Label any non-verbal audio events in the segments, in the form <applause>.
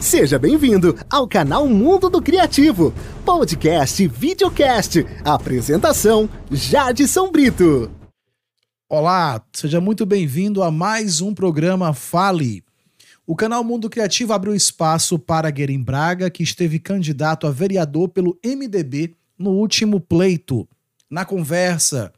Seja bem-vindo ao canal Mundo do Criativo, podcast e videocast. Apresentação: Jadson Brito. Olá, seja muito bem-vindo a mais um programa Fale. O canal Mundo Criativo abriu espaço para Guerin Braga, que esteve candidato a vereador pelo MDB no último pleito. Na conversa,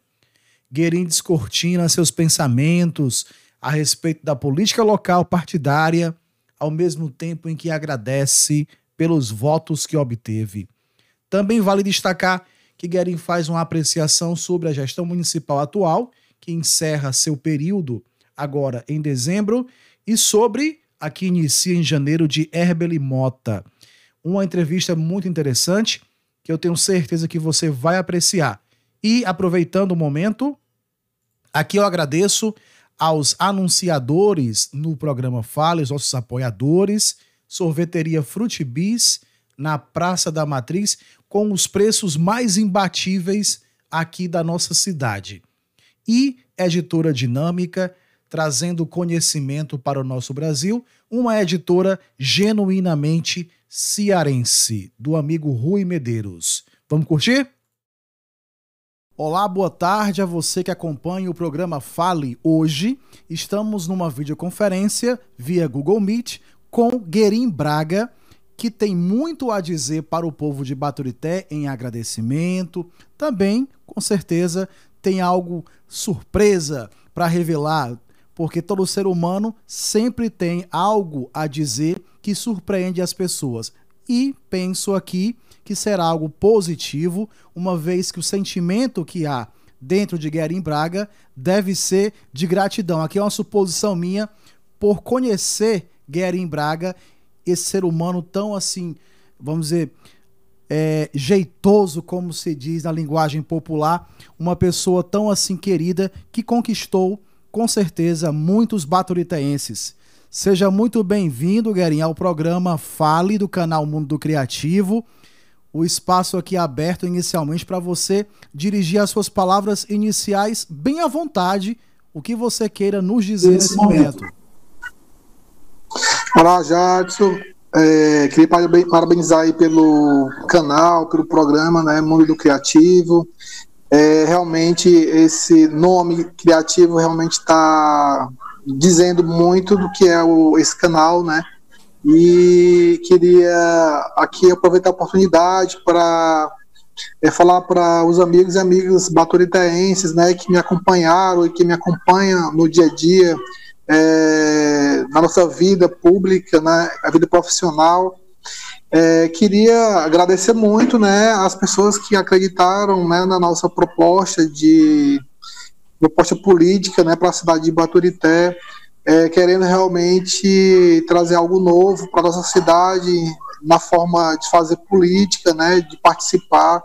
Guerin descortina seus pensamentos a respeito da política local partidária, ao mesmo tempo em que agradece pelos votos que obteve. Também vale destacar que Guerin faz uma apreciação sobre a gestão municipal atual, que encerra seu período agora em dezembro, e sobre a que inicia em janeiro de Herbeli Mota. Uma entrevista muito interessante que eu tenho certeza que você vai apreciar. E aproveitando o momento, aqui eu agradeço aos anunciadores no programa Fale, os nossos apoiadores, Sorveteria Frutibis na Praça da Matriz, com os preços mais imbatíveis aqui da nossa cidade. E Editora Dinâmica, trazendo conhecimento para o nosso Brasil, uma editora genuinamente cearense, do amigo Rui Medeiros. Vamos curtir? Olá, boa tarde a você que acompanha o programa Fale. Hoje estamos numa videoconferência via Google Meet com Guerim Braga, que tem muito a dizer para o povo de Baturité em agradecimento. Também, com certeza, tem algo surpresa para revelar porque todo ser humano sempre tem algo a dizer que surpreende as pessoas. E penso aqui que será algo positivo, uma vez que o sentimento que há dentro de Guerin Braga deve ser de gratidão. Aqui é uma suposição minha por conhecer Guerin Braga, esse ser humano tão assim, vamos dizer, é, jeitoso, como se diz na linguagem popular, uma pessoa tão assim querida que conquistou com certeza muitos baturitaenses. Seja muito bem-vindo, Guerin, ao programa Fale do canal Mundo do Criativo. O espaço aqui aberto inicialmente para você dirigir as suas palavras iniciais bem à vontade, o que você queira nos dizer nesse, nesse momento. momento. Olá, Jadson. É, queria parabenizar aí pelo canal, pelo programa, né, Mundo do Criativo é, realmente esse nome criativo realmente está dizendo muito do que é o, esse canal, né? E queria aqui aproveitar a oportunidade para é, falar para os amigos e amigas baturitaenses, né, que me acompanharam e que me acompanham no dia a dia, é, na nossa vida pública, né, vida profissional, é, queria agradecer muito né, as pessoas que acreditaram né, na nossa proposta de proposta política né, para a cidade de Baturité, é, querendo realmente trazer algo novo para nossa cidade na forma de fazer política, né, de participar,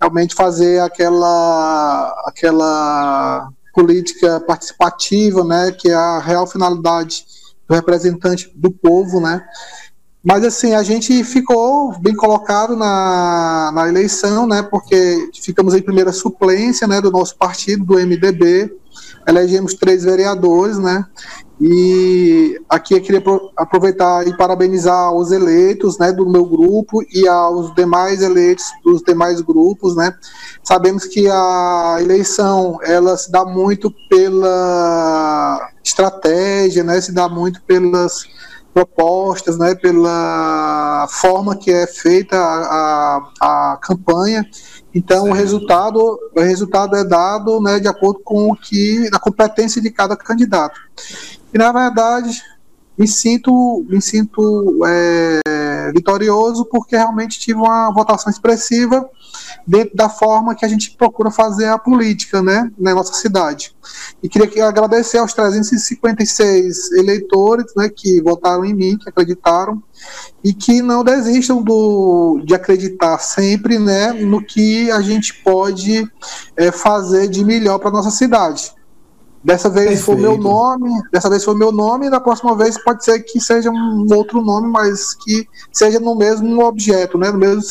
realmente fazer aquela, aquela política participativa, né, que é a real finalidade do representante do povo, né, mas assim, a gente ficou bem colocado na, na eleição, né? Porque ficamos em primeira suplência né, do nosso partido, do MDB. Elegemos três vereadores, né? E aqui eu queria aproveitar e parabenizar os eleitos né, do meu grupo e aos demais eleitos dos demais grupos. Né? Sabemos que a eleição ela se dá muito pela estratégia, né, se dá muito pelas propostas, né, pela forma que é feita a, a, a campanha. Então o resultado, o resultado é dado né, de acordo com o que a competência de cada candidato. E na verdade me sinto, me sinto é, vitorioso porque realmente tive uma votação expressiva dentro da forma que a gente procura fazer a política, né, na nossa cidade. E queria agradecer aos 356 eleitores, né, que votaram em mim, que acreditaram e que não desistam do, de acreditar sempre, né, no que a gente pode é, fazer de melhor para nossa cidade. Dessa vez Perfeito. foi meu nome, dessa vez foi meu nome, e da próxima vez pode ser que seja um outro nome, mas que seja no mesmo objeto, né, no mesmo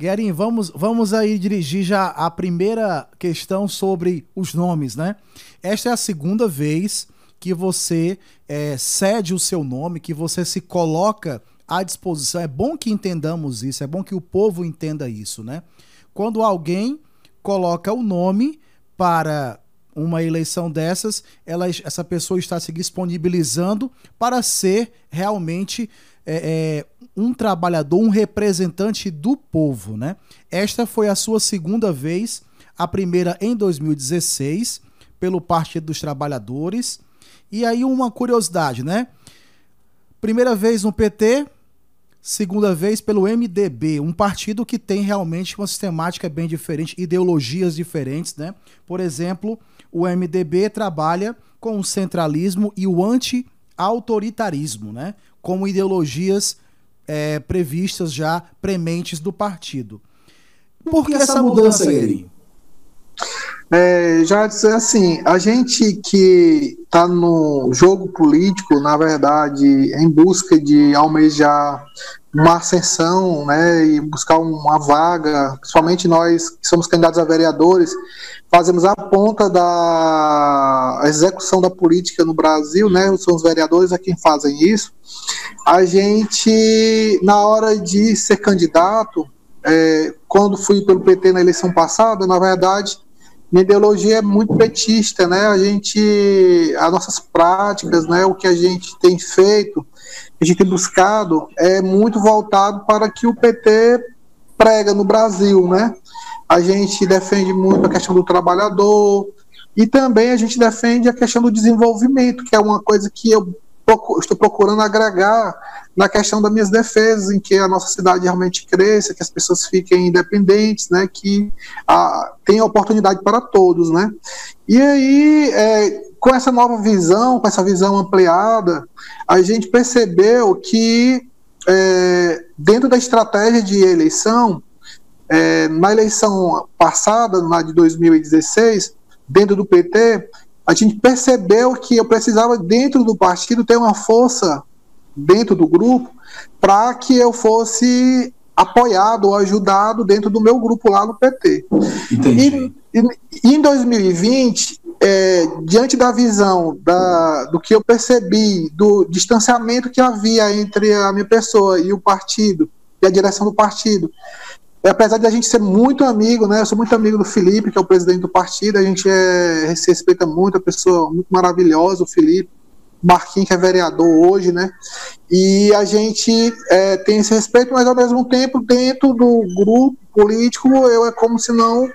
Guerin, vamos, vamos aí dirigir já a primeira questão sobre os nomes, né? Esta é a segunda vez que você é, cede o seu nome, que você se coloca à disposição. É bom que entendamos isso, é bom que o povo entenda isso, né? Quando alguém coloca o nome para uma eleição dessas, ela, essa pessoa está se disponibilizando para ser realmente é, é, um trabalhador, um representante do povo, né? Esta foi a sua segunda vez, a primeira em 2016, pelo Partido dos Trabalhadores. E aí uma curiosidade, né? Primeira vez no PT, segunda vez pelo MDB, um partido que tem realmente uma sistemática bem diferente, ideologias diferentes, né? Por exemplo, o MDB trabalha com o centralismo e o anti-autoritarismo, né? Como ideologias é, previstas já prementes do partido. Por que essa mudança, Guilherme? É, já dizer assim, a gente que está no jogo político, na verdade, em busca de almejar uma ascensão, né, e buscar uma vaga, principalmente nós que somos candidatos a vereadores, fazemos a ponta da execução da política no Brasil, né, são os vereadores a quem fazem isso. A gente, na hora de ser candidato, é, quando fui pelo PT na eleição passada, na verdade, minha ideologia é muito petista, né? A gente, as nossas práticas, né? O que a gente tem feito, a gente tem buscado é muito voltado para que o PT prega no Brasil, né? A gente defende muito a questão do trabalhador e também a gente defende a questão do desenvolvimento, que é uma coisa que eu estou procurando agregar na questão das minhas defesas, em que a nossa cidade realmente cresça, que as pessoas fiquem independentes, né, que a, tenha oportunidade para todos, né. E aí, é, com essa nova visão, com essa visão ampliada, a gente percebeu que é, dentro da estratégia de eleição, é, na eleição passada, na de 2016, dentro do PT, a gente percebeu que eu precisava, dentro do partido, ter uma força dentro do grupo para que eu fosse apoiado ou ajudado dentro do meu grupo lá no PT. Entendi. E, e em 2020, é, diante da visão da, do que eu percebi, do distanciamento que havia entre a minha pessoa e o partido, e a direção do partido, apesar de a gente ser muito amigo, né? Eu sou muito amigo do Felipe, que é o presidente do partido, a gente é, se respeita muito, a pessoa muito maravilhosa, o Felipe. Marquinhos, que é vereador hoje, né? E a gente é, tem esse respeito, mas ao mesmo tempo, dentro do grupo político, eu é como se não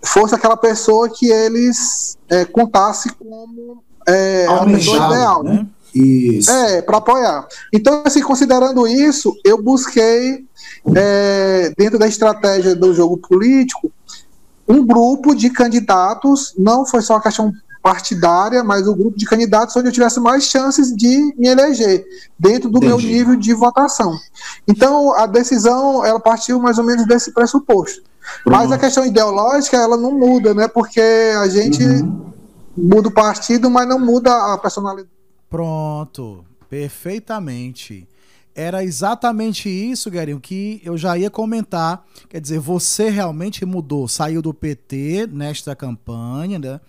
fosse aquela pessoa que eles é, contassem como é, a pessoa ideal, né? Isso. É, para apoiar. Então, assim, considerando isso, eu busquei é, dentro da estratégia do jogo político, um grupo de candidatos, não foi só uma questão partidária, mas o grupo de candidatos onde eu tivesse mais chances de me eleger, dentro do Entendi. meu nível de votação. Então, a decisão, ela partiu mais ou menos desse pressuposto. Pronto. Mas a questão ideológica, ela não muda, né? Porque a gente uhum. muda o partido, mas não muda a personalidade. Pronto, perfeitamente era exatamente isso, Guerinho, que eu já ia comentar. Quer dizer, você realmente mudou, saiu do PT nesta campanha, né?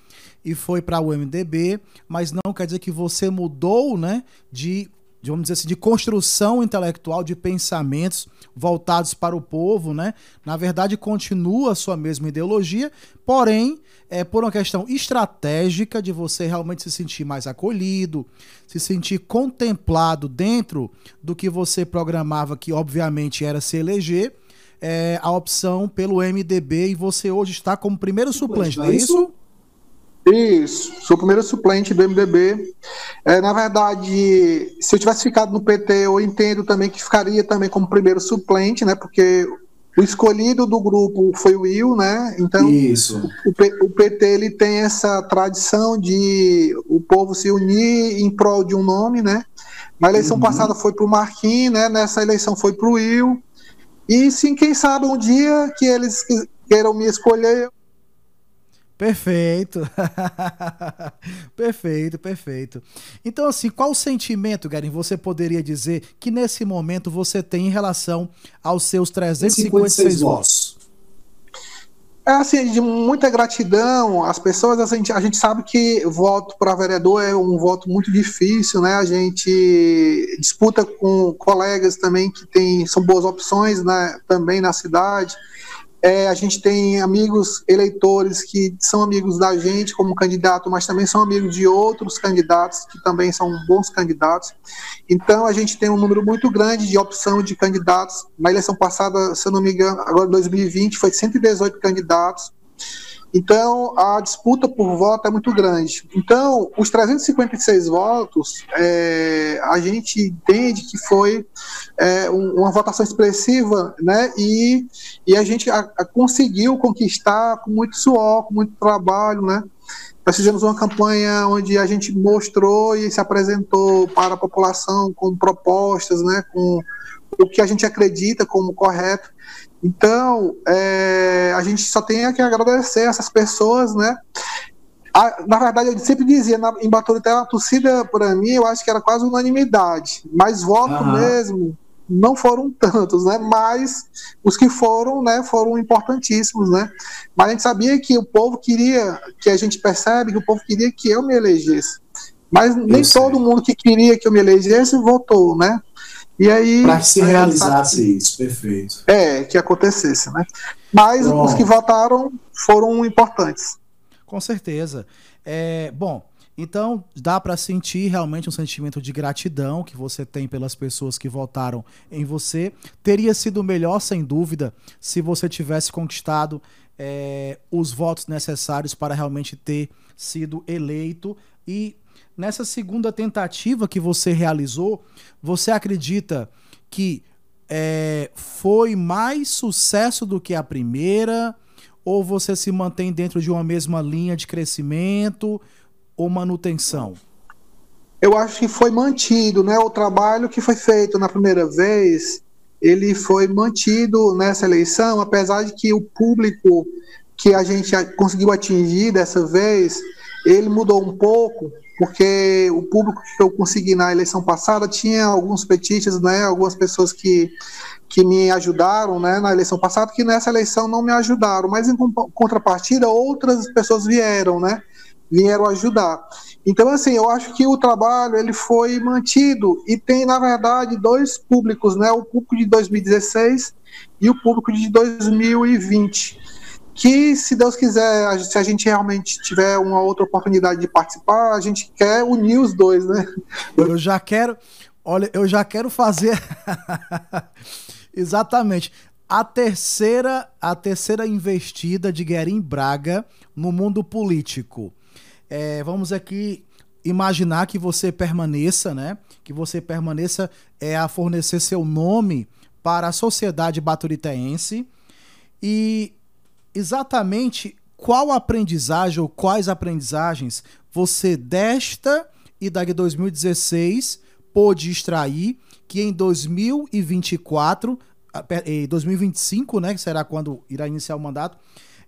E foi para o MDB, mas não quer dizer que você mudou, né? De, de, vamos dizer assim, de construção intelectual, de pensamentos voltados para o povo, né? Na verdade, continua a sua mesma ideologia, porém é por uma questão estratégica de você realmente se sentir mais acolhido, se sentir contemplado dentro do que você programava, que obviamente era se eleger, é, a opção pelo MDB e você hoje está como primeiro suplente, não é isso? Isso, sou o primeiro suplente do MDB. É, na verdade, se eu tivesse ficado no PT, eu entendo também que ficaria também como primeiro suplente, né? Porque o escolhido do grupo foi o Will, né? Então, Isso. O, o, PT ele tem essa tradição de o povo se unir em prol de um nome, né? Na eleição uhum. passada foi para o Marquinhos, né? Nessa eleição foi para o Will. E sim, quem sabe um dia que eles queiram me escolher, Perfeito. <laughs> perfeito, perfeito. Então, assim, qual sentimento, Garim, você poderia dizer que nesse momento você tem em relação aos seus 356 votos? É assim, de muita gratidão às pessoas. A gente, a gente sabe que voto para vereador é um voto muito difícil, né? A gente disputa com colegas também que tem, são boas opções né, também na cidade. É, a gente tem amigos eleitores que são amigos da gente como candidato, mas também são amigos de outros candidatos que também são bons candidatos. Então a gente tem um número muito grande de opção de candidatos. Na eleição passada, se eu não me engano, agora 2020 foi 118 candidatos. Então, a disputa por voto é muito grande. Então, os 356 votos, é, a gente entende que foi é, uma votação expressiva, né? E, e a gente a, a conseguiu conquistar com muito suor, com muito trabalho, né? Nós fizemos uma campanha onde a gente mostrou e se apresentou para a população com propostas, né? Com o que a gente acredita como correto. Então, é, a gente só tem que agradecer essas pessoas, né? A, na verdade, eu sempre dizia, na, em Baturité, a torcida, para mim, eu acho que era quase unanimidade, mas voto uhum. mesmo não foram tantos, né? Mas os que foram, né, foram importantíssimos, né? Mas a gente sabia que o povo queria, que a gente percebe que o povo queria que eu me elegesse. Mas nem todo mundo que queria que eu me elegesse votou, né? E aí. Para que se realizasse isso, perfeito. É, que acontecesse, né? Mas Pronto. os que votaram foram importantes. Com certeza. É, bom, então dá para sentir realmente um sentimento de gratidão que você tem pelas pessoas que votaram em você. Teria sido melhor, sem dúvida, se você tivesse conquistado é, os votos necessários para realmente ter sido eleito e nessa segunda tentativa que você realizou, você acredita que é, foi mais sucesso do que a primeira? Ou você se mantém dentro de uma mesma linha de crescimento ou manutenção? Eu acho que foi mantido, né? O trabalho que foi feito na primeira vez, ele foi mantido nessa eleição, apesar de que o público que a gente conseguiu atingir dessa vez, ele mudou um pouco, porque o público que eu consegui na eleição passada tinha alguns petistas, né, algumas pessoas que, que me ajudaram né, na eleição passada, que nessa eleição não me ajudaram, mas em contrapartida outras pessoas vieram, né, vieram ajudar. Então, assim, eu acho que o trabalho ele foi mantido e tem, na verdade, dois públicos, né, o público de 2016 e o público de 2020 que, se Deus quiser, se a gente realmente tiver uma outra oportunidade de participar, a gente quer unir os dois, né? Eu já quero, olha, eu já quero fazer <laughs> exatamente a terceira, a terceira investida de Guerin Braga no mundo político. É, vamos aqui imaginar que você permaneça, né? Que você permaneça é, a fornecer seu nome para a sociedade baturitense e exatamente qual aprendizagem ou quais aprendizagens você desta e da de 2016 pôde extrair que em 2024, em 2025, né, que será quando irá iniciar o mandato,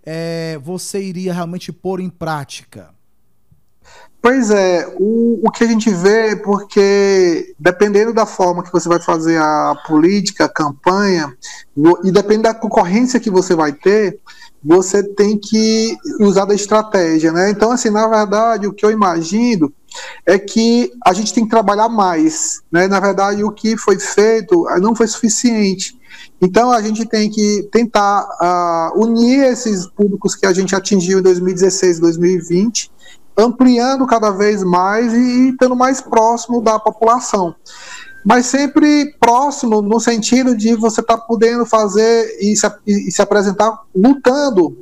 é, você iria realmente pôr em prática? Pois é, o, o que a gente vê, porque dependendo da forma que você vai fazer a política, a campanha, e depende da concorrência que você vai ter, você tem que usar da estratégia, né? Então, assim, na verdade, o que eu imagino é que a gente tem que trabalhar mais, né? Na verdade, o que foi feito ah, não foi suficiente. Então, a gente tem que tentar uh, unir esses públicos que a gente atingiu em 2016 2020, ampliando cada vez mais e estando mais próximo da população mas sempre próximo no sentido de você estar tá podendo fazer e se, e se, apresentar lutando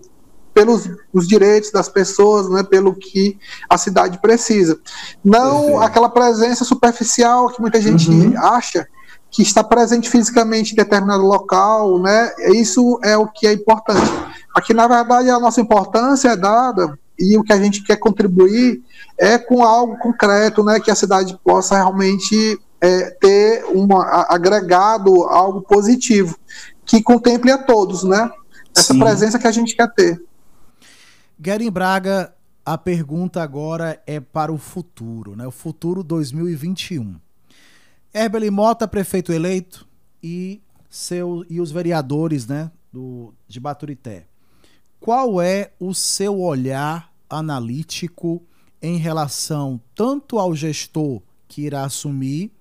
pelos os direitos das pessoas, né, pelo que a cidade precisa. Não uhum. aquela presença superficial que muita gente uhum. acha que está presente fisicamente em determinado local, né? Isso é o que é importante. Aqui, na verdade, a nossa importância é dada e o que a gente quer contribuir é com algo concreto, né, que a cidade possa realmente é, ter uma, agregado algo positivo, que contemple a todos, né? Essa Sim. presença que a gente quer ter. Guerin Braga, a pergunta agora é para o futuro, né? O futuro 2021. Herbeli Mota, prefeito eleito, e, seu, e os vereadores né, do, de Baturité. qual é o seu olhar analítico em relação tanto ao gestor que irá assumir,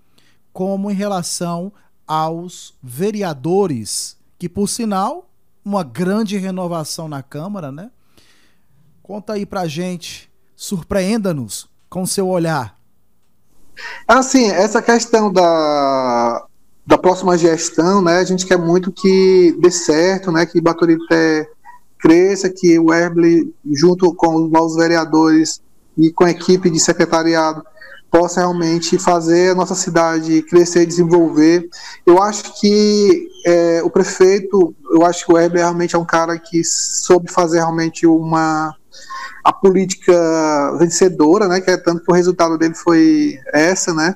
como em relação aos vereadores, que por sinal, uma grande renovação na Câmara, né? Conta aí pra gente, surpreenda-nos com seu olhar. Assim, essa questão da, da próxima gestão, né? A gente quer muito que dê certo, né? Que Baturité cresça, que o Herble, junto com os novos vereadores e com a equipe de secretariado, possa realmente fazer a nossa cidade crescer e desenvolver. Eu acho que é, o prefeito, eu acho que o Herble realmente é um cara que soube fazer realmente uma a política vencedora, né? Que é tanto que o resultado dele foi essa, né?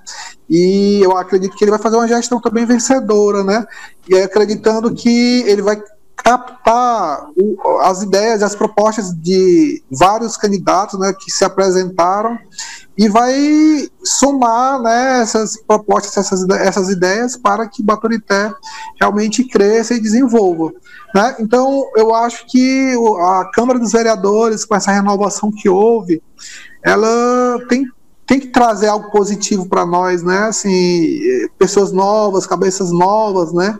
E eu acredito que ele vai fazer uma gestão também vencedora, né? E acreditando que ele vai captar o, as ideias, as propostas de vários candidatos, né? Que se apresentaram e vai somar né, essas propostas, essas, essas ideias para que Baturité realmente cresça e desenvolva. Né? Então, eu acho que a Câmara dos Vereadores, com essa renovação que houve, ela tem, tem que trazer algo positivo para nós, né? Assim, pessoas novas, cabeças novas, né?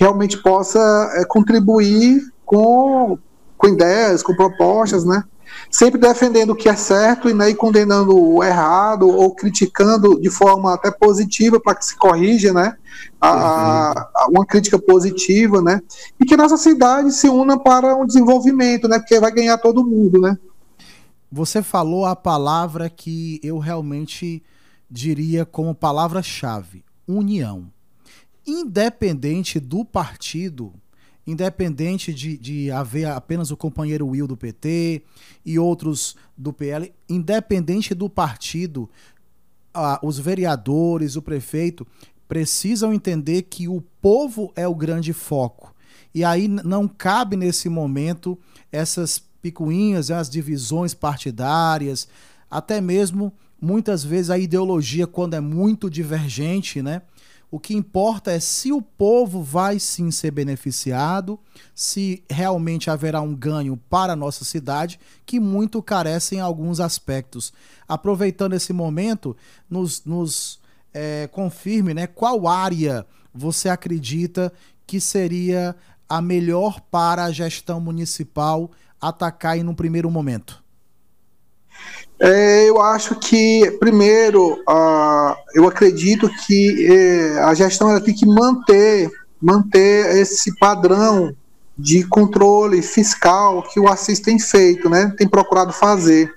Realmente possa é, contribuir com, com ideias, com propostas, né? sempre defendendo o que é certo e, né, e condenando o errado ou criticando de forma até positiva para que se corrija, né? A, a, uma crítica positiva, né? E que nossa cidade se una para um desenvolvimento, né? Porque vai ganhar todo mundo, né? Você falou a palavra que eu realmente diria como palavra-chave: união. Independente do partido independente de, de haver apenas o companheiro Will do PT e outros do PL, independente do partido, ah, os vereadores, o prefeito, precisam entender que o povo é o grande foco. E aí não cabe nesse momento essas picuinhas, as divisões partidárias, até mesmo muitas vezes a ideologia quando é muito divergente, né? O que importa é se o povo vai sim ser beneficiado, se realmente haverá um ganho para a nossa cidade, que muito carece em alguns aspectos. Aproveitando esse momento, nos, nos é, confirme né, qual área você acredita que seria a melhor para a gestão municipal atacar em um primeiro momento. É, eu acho que, primeiro, eu acredito que uh, a gestão tem que manter, manter esse padrão de controle fiscal que o Assis tem feito, né, tem procurado fazer.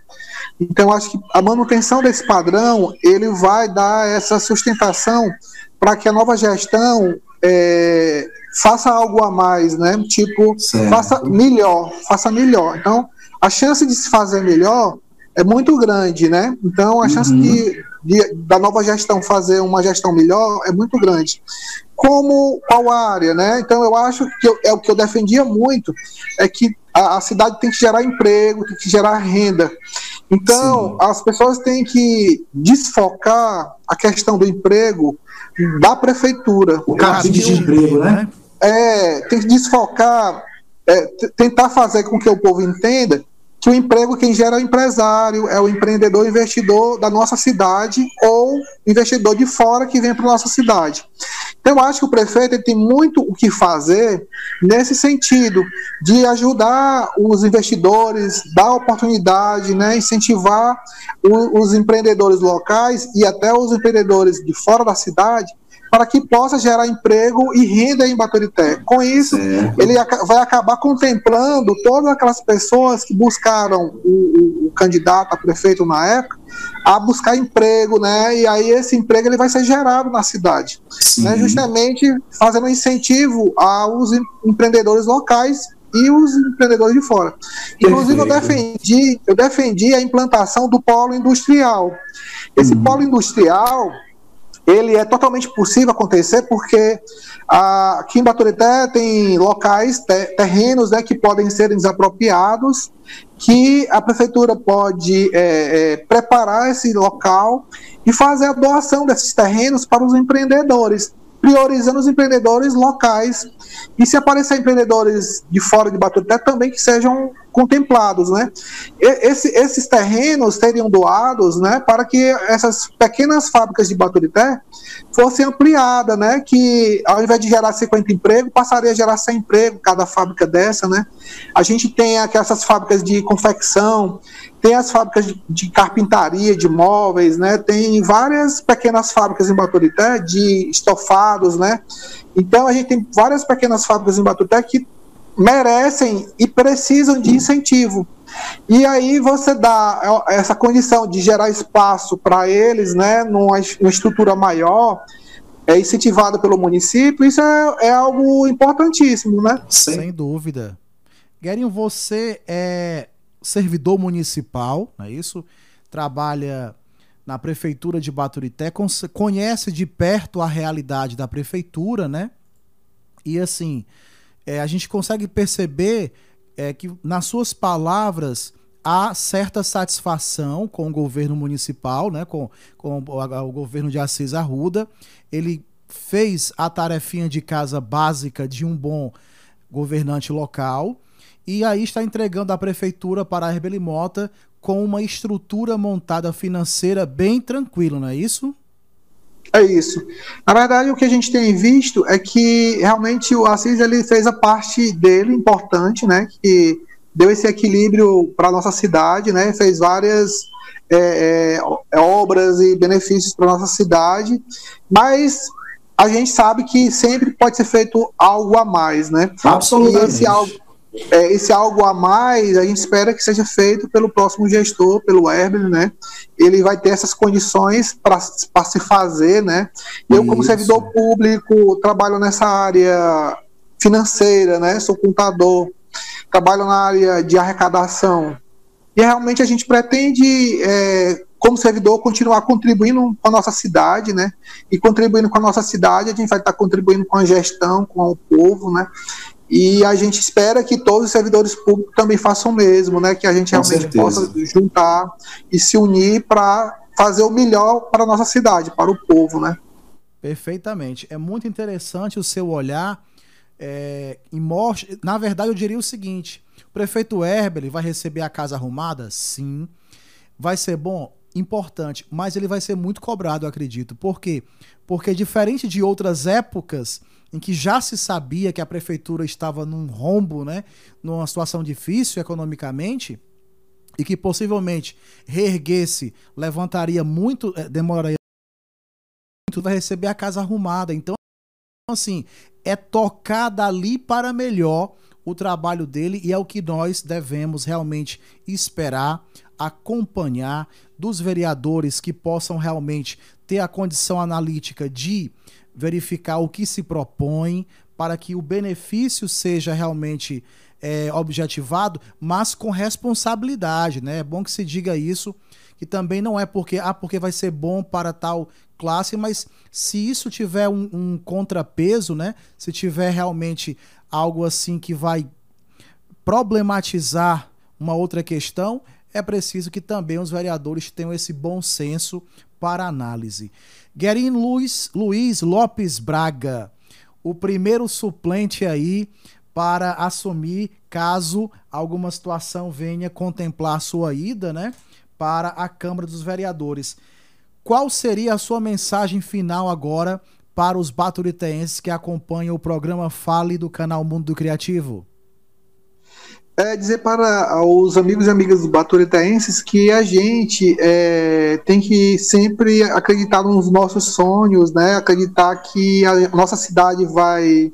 Então, acho que a manutenção desse padrão, ele vai dar essa sustentação para que a nova gestão é, faça algo a mais, né? Tipo, certo. faça melhor, faça melhor. Então, a chance de se fazer melhor é muito grande, né? Então a chance uhum. de, de, da nova gestão fazer uma gestão melhor é muito grande. Como qual área, né? Então eu acho que eu, é o que eu defendia muito é que a, a, cidade tem que gerar emprego, tem que gerar renda. Então Sim. as pessoas têm que desfocar a questão do emprego da prefeitura. O cabide de emprego, né? É, tem que desfocar, é, tentar fazer com que o povo entenda que o emprego quem gera é o empresário, é o empreendedor investidor da nossa cidade ou investidor de fora que vem para nossa cidade. Então, eu acho que o prefeito tem muito o que fazer nesse sentido, de ajudar os investidores, dar oportunidade, né, incentivar o, os empreendedores locais e até os empreendedores de fora da cidade para que possa gerar emprego e renda em Baturité. Com isso, certo. ele vai acabar contemplando todas aquelas pessoas que buscaram o, o, o, candidato a prefeito na época a buscar emprego, né? E aí esse emprego ele vai ser gerado na cidade, né? justamente fazendo um incentivo aos empreendedores locais e os empreendedores de fora. Inclusive eu defendi, eu defendi a implantação do polo industrial. Esse uhum. polo industrial ele é totalmente possível acontecer porque ah, aqui em Baturité tem locais, terrenos né, que podem ser desapropriados, que a prefeitura pode é, é, preparar esse local e fazer a doação desses terrenos para os empreendedores. priorizando os empreendedores locais. E se aparecer empreendedores de fora de Baturité, também que sejam contemplados, né? Esse, esses terrenos seriam doados, né, para que essas pequenas fábricas de Baturité fossem ampliadas, né, que ao invés de gerar 50 empregos, passaria a gerar 100 empregos cada fábrica dessa, né? A gente tem aquelas fábricas de confecção, tem as fábricas de, de, carpintaria, de móveis, né? Tem várias pequenas fábricas em Baturité de estofados, né? Então a gente tem várias pequenas fábricas em Baturité que merecem e precisam de incentivo. E aí você dá essa condição de gerar espaço para eles, né, numa, numa estrutura maior, é incentivada pelo município, isso é, é algo importantíssimo, né? Sem dúvida. Guerinho, você é servidor municipal, não é isso? Trabalha na prefeitura de Baturité, conhece de perto a realidade da prefeitura, né? E assim, é, a gente consegue perceber é, que nas suas palavras há certa satisfação com o governo municipal, né? Com, com o, governo de Assis Arruda. Ele fez a tarefinha de casa básica de um bom governante local e aí está entregando a prefeitura para a Herbeli Mota com uma estrutura montada financeira bem tranquila, não é isso? É isso. Na verdade, o que a gente tem visto é que realmente o Assis ele fez a parte dele importante, né? Que deu esse equilíbrio para a nossa cidade, né? Fez várias é, é, obras e benefícios para nossa cidade, mas a gente sabe que sempre pode ser feito algo a mais, né? Absolutamente. E esse algo, é, esse algo a mais a gente espera que seja feito pelo próximo gestor, pelo Herbert, né? Ele vai ter essas condições para se fazer, né? Eu, Isso. como servidor público, trabalho nessa área financeira, né? Sou contador, trabalho na área de arrecadação. E realmente a gente pretende, é, como servidor, continuar contribuindo com a nossa cidade, né? E contribuindo com a nossa cidade, a gente vai estar contribuindo com a gestão, com o povo, né? E a gente espera que todos os servidores públicos também façam o mesmo, né? Que a gente Com realmente certeza. possa juntar e se unir para fazer o melhor para a nossa cidade, para o povo, né? Perfeitamente. É muito interessante o seu olhar é, e mostra. Na verdade, eu diria o seguinte: o prefeito Herbert vai receber a casa arrumada? Sim. Vai ser bom? Importante. Mas ele vai ser muito cobrado, eu acredito. Por quê? Porque, diferente de outras épocas em que já se sabia que a prefeitura estava num rombo, né, numa situação difícil economicamente, e que possivelmente reerguesse, levantaria muito, eh, demoraria muito, vai receber a casa arrumada. Então, assim, é tocar dali para melhor o trabalho dele e é o que nós devemos realmente esperar, acompanhar dos vereadores que possam realmente ter a condição analítica de verificar o que se propõe para que o benefício seja realmente é, objetivado, mas com responsabilidade, né? É bom que se diga isso, que também não é porque ah, porque vai ser bom para tal classe, mas se isso tiver um, um contrapeso, né? Se tiver realmente algo assim que vai problematizar uma outra questão, é preciso que também os vereadores tenham esse bom senso para análise. Guerin Luiz, Luiz Lopes Braga, o primeiro suplente aí para assumir caso alguma situação venha contemplar sua ida, né, para a Câmara dos Vereadores. Qual seria a sua mensagem final agora para os baturitenses que acompanham o programa Fale do canal Mundo Criativo? É dizer para os amigos e amigas baturitaenses que a gente é, tem que sempre acreditar nos nossos sonhos, né? Acreditar que a nossa cidade vai,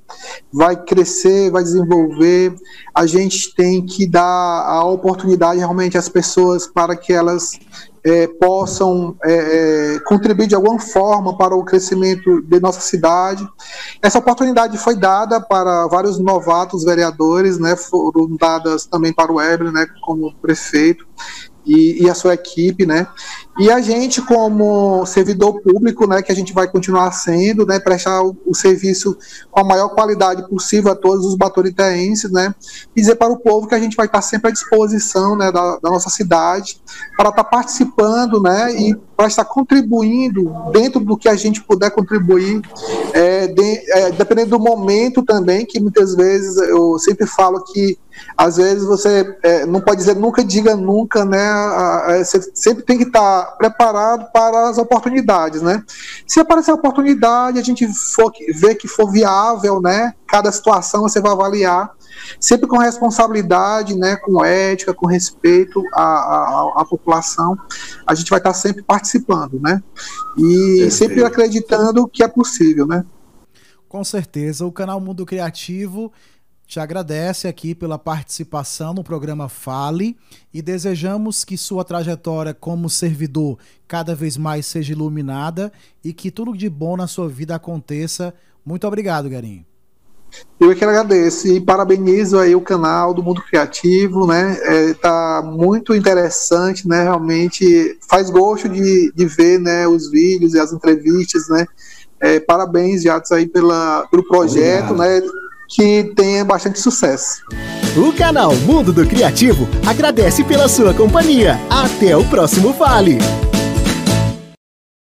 vai crescer, vai desenvolver. A gente tem que dar a oportunidade realmente às pessoas para que elas é, possam é, é, contribuir de alguma forma para o crescimento de nossa cidade. Essa oportunidade foi dada para vários novatos vereadores, né, foram dadas também para o Ebre, né, como prefeito, e, e, a sua equipe, né? E a gente, como servidor público, né, que a gente vai continuar sendo, né, prestar o, o serviço com a maior qualidade possível a todos os baturitenses, né, e dizer para o povo que a gente vai estar sempre à disposição, né, da, da nossa cidade, para estar participando, né, e para estar contribuindo dentro do que a gente puder contribuir, é, de, é, dependendo do momento também, que muitas vezes eu sempre falo que às vezes você é, não pode dizer nunca diga nunca, né? Você sempre tem que estar preparado para as oportunidades, né? Se aparecer a oportunidade, a gente for ver que for viável, né? Cada situação você vai avaliar sempre com responsabilidade, né, com ética, com respeito à, à, à população, a gente vai estar sempre participando, né, e Perfeito. sempre acreditando que é possível, né. Com certeza, o canal Mundo Criativo te agradece aqui pela participação no programa Fale e desejamos que sua trajetória como servidor cada vez mais seja iluminada e que tudo de bom na sua vida aconteça. Muito obrigado, Garinho. Eu é que agradeço e parabenizo aí o canal do Mundo Criativo, né? É, tá muito interessante, né? Realmente faz gosto de, de ver, né? Os vídeos e as entrevistas, né? É, parabéns, Jatos, aí pela, pelo projeto, Obrigado. né? Que tenha bastante sucesso. O canal Mundo do Criativo agradece pela sua companhia. Até o próximo Vale.